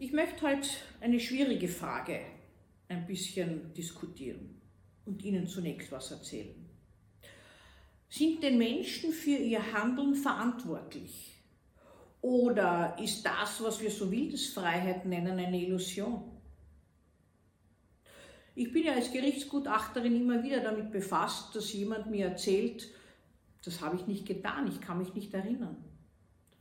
Ich möchte heute eine schwierige Frage ein bisschen diskutieren und Ihnen zunächst was erzählen. Sind denn Menschen für ihr Handeln verantwortlich? Oder ist das, was wir so Wildesfreiheit nennen, eine Illusion? Ich bin ja als Gerichtsgutachterin immer wieder damit befasst, dass jemand mir erzählt, das habe ich nicht getan, ich kann mich nicht erinnern.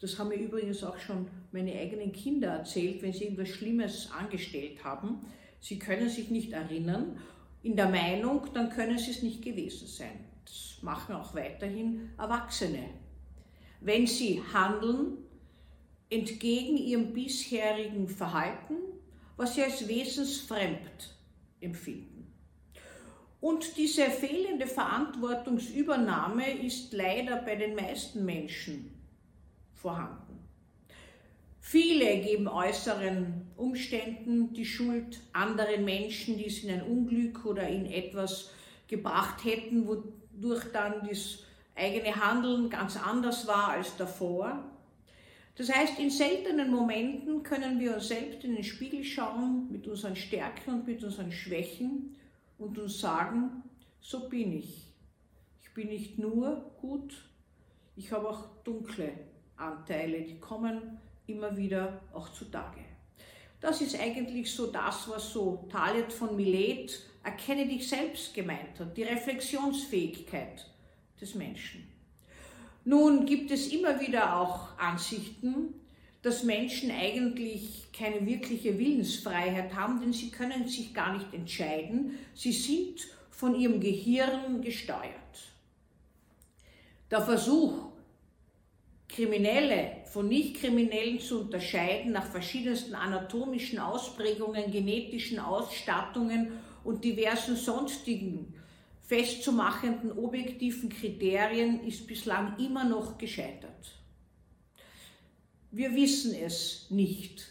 Das haben mir übrigens auch schon meine eigenen Kinder erzählt, wenn sie irgendwas Schlimmes angestellt haben. Sie können sich nicht erinnern, in der Meinung, dann können sie es nicht gewesen sein. Das machen auch weiterhin Erwachsene. Wenn sie handeln entgegen ihrem bisherigen Verhalten, was sie als wesensfremd empfinden. Und diese fehlende Verantwortungsübernahme ist leider bei den meisten Menschen vorhanden. Viele geben äußeren Umständen die Schuld, anderen Menschen, die es in ein Unglück oder in etwas gebracht hätten, wodurch dann das eigene Handeln ganz anders war als davor. Das heißt, in seltenen Momenten können wir uns selbst in den Spiegel schauen mit unseren Stärken und mit unseren Schwächen und uns sagen, so bin ich. Ich bin nicht nur gut, ich habe auch dunkle Anteile, die kommen immer wieder auch zutage. Das ist eigentlich so das, was so Talet von Milet, erkenne dich selbst gemeint hat, die Reflexionsfähigkeit des Menschen. Nun gibt es immer wieder auch Ansichten, dass Menschen eigentlich keine wirkliche Willensfreiheit haben, denn sie können sich gar nicht entscheiden. Sie sind von ihrem Gehirn gesteuert. Der Versuch, Kriminelle von Nicht-Kriminellen zu unterscheiden nach verschiedensten anatomischen Ausprägungen, genetischen Ausstattungen und diversen sonstigen festzumachenden objektiven Kriterien ist bislang immer noch gescheitert. Wir wissen es nicht,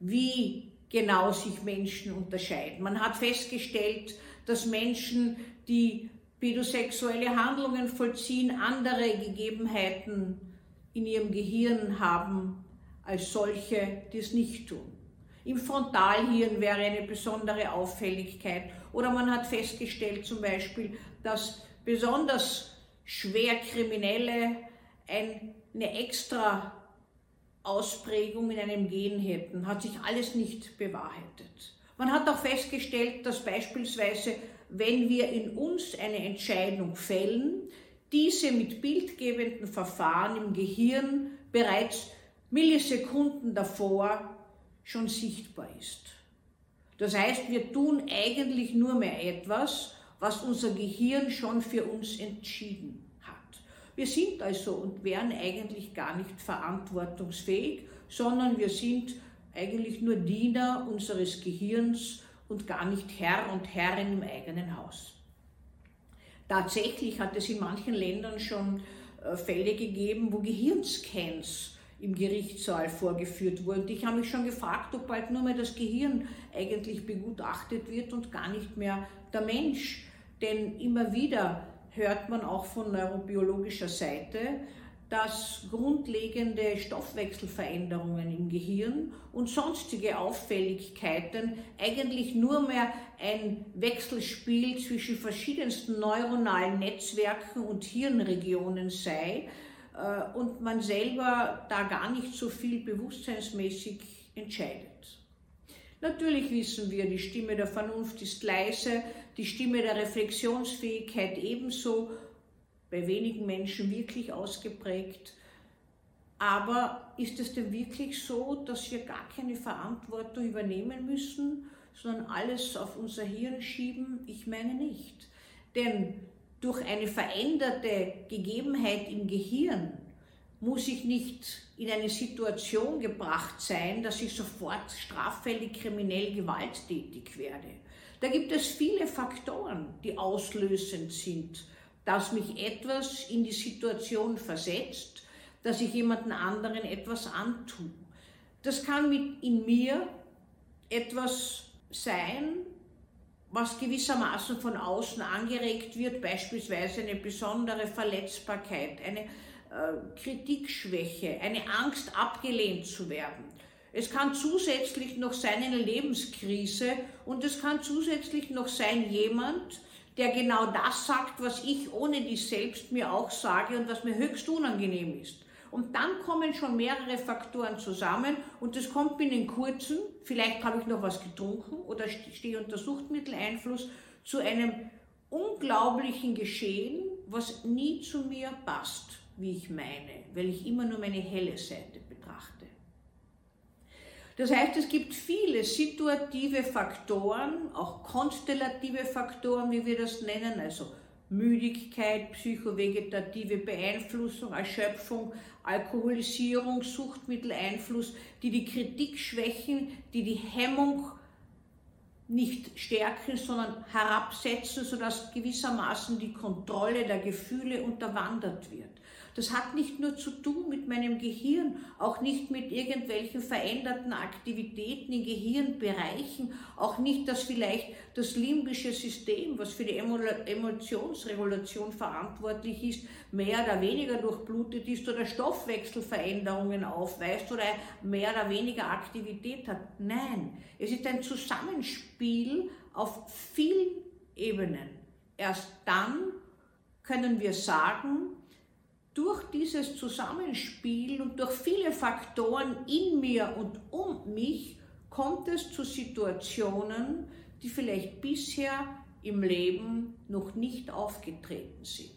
wie genau sich Menschen unterscheiden. Man hat festgestellt, dass Menschen, die pädosexuelle Handlungen vollziehen, andere Gegebenheiten in ihrem Gehirn haben als solche, die es nicht tun. Im Frontalhirn wäre eine besondere Auffälligkeit. Oder man hat festgestellt zum Beispiel, dass besonders Schwerkriminelle eine extra Ausprägung in einem Gen hätten. Hat sich alles nicht bewahrheitet. Man hat auch festgestellt, dass beispielsweise, wenn wir in uns eine Entscheidung fällen, diese mit bildgebenden Verfahren im Gehirn bereits Millisekunden davor schon sichtbar ist. Das heißt, wir tun eigentlich nur mehr etwas, was unser Gehirn schon für uns entschieden hat. Wir sind also und wären eigentlich gar nicht verantwortungsfähig, sondern wir sind eigentlich nur Diener unseres Gehirns und gar nicht Herr und Herrin im eigenen Haus. Tatsächlich hat es in manchen Ländern schon äh, Fälle gegeben, wo Gehirnscans im Gerichtssaal vorgeführt wurden. Ich habe mich schon gefragt, ob bald nur mehr das Gehirn eigentlich begutachtet wird und gar nicht mehr der Mensch. Denn immer wieder hört man auch von neurobiologischer Seite, dass grundlegende Stoffwechselveränderungen im Gehirn und sonstige Auffälligkeiten eigentlich nur mehr ein Wechselspiel zwischen verschiedensten neuronalen Netzwerken und Hirnregionen sei, äh, und man selber da gar nicht so viel bewusstseinsmäßig entscheidet. Natürlich wissen wir, die Stimme der Vernunft ist leise, die Stimme der Reflexionsfähigkeit ebenso, bei wenigen Menschen wirklich ausgeprägt. Aber ist es denn wirklich so, dass wir gar keine Verantwortung übernehmen müssen, sondern alles auf unser Hirn schieben? Ich meine nicht. Denn durch eine veränderte Gegebenheit im Gehirn muss ich nicht in eine Situation gebracht sein, dass ich sofort straffällig, kriminell, gewalttätig werde. Da gibt es viele Faktoren, die auslösend sind, dass mich etwas in die Situation versetzt, dass ich jemanden anderen etwas antue. Das kann mit in mir etwas sein, was gewissermaßen von außen angeregt wird, beispielsweise eine besondere Verletzbarkeit, eine äh, Kritikschwäche, eine Angst abgelehnt zu werden. Es kann zusätzlich noch sein eine Lebenskrise und es kann zusätzlich noch sein jemand, der genau das sagt, was ich ohne dies selbst mir auch sage und was mir höchst unangenehm ist. Und dann kommen schon mehrere Faktoren zusammen und es kommt binnen kurzen, vielleicht habe ich noch was getrunken oder stehe unter Suchtmitteleinfluss, zu einem unglaublichen Geschehen, was nie zu mir passt, wie ich meine, weil ich immer nur meine helle Seite betrachte. Das heißt, es gibt viele situative Faktoren, auch konstellative Faktoren, wie wir das nennen, also Müdigkeit, psychovegetative Beeinflussung, Erschöpfung, Alkoholisierung, Suchtmitteleinfluss, die die Kritik schwächen, die die Hemmung nicht stärken, sondern herabsetzen, sodass gewissermaßen die Kontrolle der Gefühle unterwandert wird. Das hat nicht nur zu tun mit meinem Gehirn, auch nicht mit irgendwelchen veränderten Aktivitäten in Gehirnbereichen, auch nicht, dass vielleicht das limbische System, was für die Emotionsregulation verantwortlich ist, mehr oder weniger durchblutet ist oder Stoffwechselveränderungen aufweist oder mehr oder weniger Aktivität hat. Nein, es ist ein Zusammenspiel auf vielen Ebenen. Erst dann können wir sagen, durch dieses Zusammenspiel und durch viele Faktoren in mir und um mich kommt es zu Situationen, die vielleicht bisher im Leben noch nicht aufgetreten sind.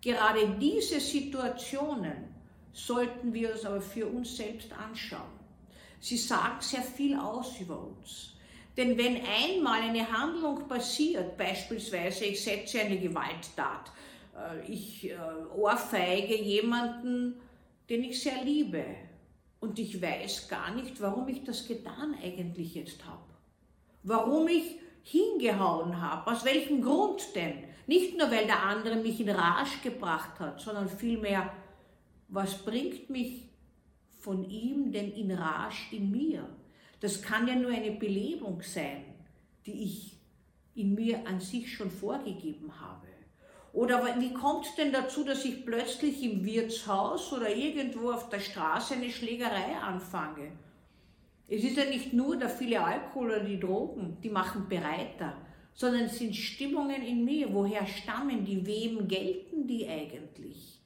Gerade diese Situationen sollten wir uns aber für uns selbst anschauen. Sie sagen sehr viel aus über uns. Denn wenn einmal eine Handlung passiert, beispielsweise ich setze eine Gewalttat, ich äh, ohrfeige jemanden, den ich sehr liebe. Und ich weiß gar nicht, warum ich das getan eigentlich jetzt habe. Warum ich hingehauen habe. Aus welchem Grund denn? Nicht nur, weil der andere mich in Rage gebracht hat, sondern vielmehr, was bringt mich von ihm denn in Rage in mir? Das kann ja nur eine Belebung sein, die ich in mir an sich schon vorgegeben habe. Oder wie kommt es denn dazu, dass ich plötzlich im Wirtshaus oder irgendwo auf der Straße eine Schlägerei anfange? Es ist ja nicht nur der viele Alkohol oder die Drogen, die machen bereiter, sondern es sind Stimmungen in mir. Woher stammen die? Wem gelten die eigentlich?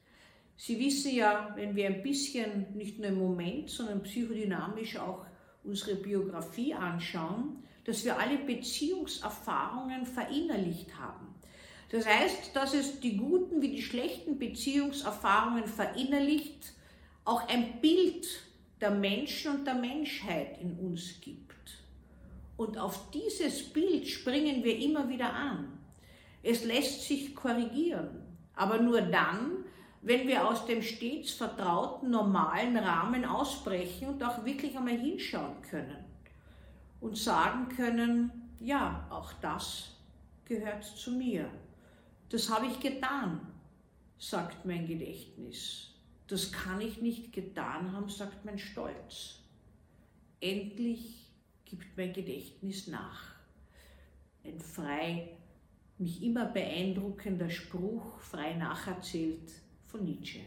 Sie wissen ja, wenn wir ein bisschen, nicht nur im Moment, sondern psychodynamisch auch unsere Biografie anschauen, dass wir alle Beziehungserfahrungen verinnerlicht haben. Das heißt, dass es die guten wie die schlechten Beziehungserfahrungen verinnerlicht, auch ein Bild der Menschen und der Menschheit in uns gibt. Und auf dieses Bild springen wir immer wieder an. Es lässt sich korrigieren, aber nur dann, wenn wir aus dem stets vertrauten, normalen Rahmen ausbrechen und auch wirklich einmal hinschauen können und sagen können, ja, auch das gehört zu mir. Das habe ich getan, sagt mein Gedächtnis. Das kann ich nicht getan haben, sagt mein Stolz. Endlich gibt mein Gedächtnis nach. Ein frei, mich immer beeindruckender Spruch, frei nacherzählt von Nietzsche.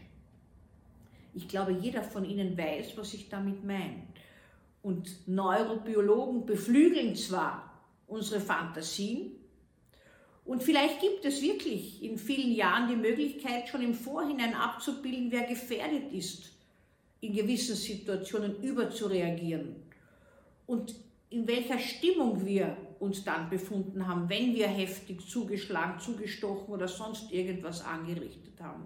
Ich glaube, jeder von Ihnen weiß, was ich damit meine. Und Neurobiologen beflügeln zwar unsere Fantasien, und vielleicht gibt es wirklich in vielen Jahren die Möglichkeit, schon im Vorhinein abzubilden, wer gefährdet ist, in gewissen Situationen überzureagieren. Und in welcher Stimmung wir uns dann befunden haben, wenn wir heftig zugeschlagen, zugestochen oder sonst irgendwas angerichtet haben.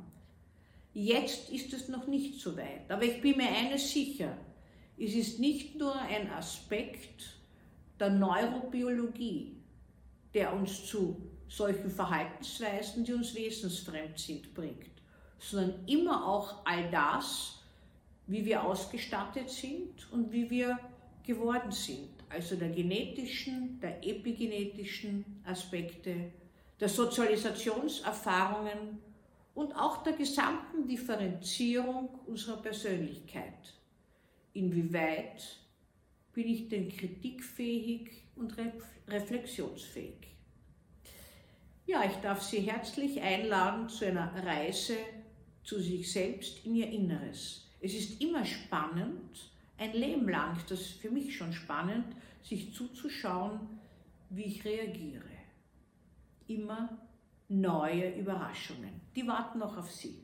Jetzt ist es noch nicht so weit, aber ich bin mir eines sicher, es ist nicht nur ein Aspekt der Neurobiologie, der uns zu solchen Verhaltensweisen, die uns wesensfremd sind, bringt, sondern immer auch all das, wie wir ausgestattet sind und wie wir geworden sind. Also der genetischen, der epigenetischen Aspekte, der Sozialisationserfahrungen und auch der gesamten Differenzierung unserer Persönlichkeit. Inwieweit bin ich denn kritikfähig und reflexionsfähig? Ja, ich darf Sie herzlich einladen zu einer Reise zu sich selbst in Ihr Inneres. Es ist immer spannend, ein Leben lang, das ist für mich schon spannend, sich zuzuschauen, wie ich reagiere. Immer neue Überraschungen. Die warten noch auf Sie.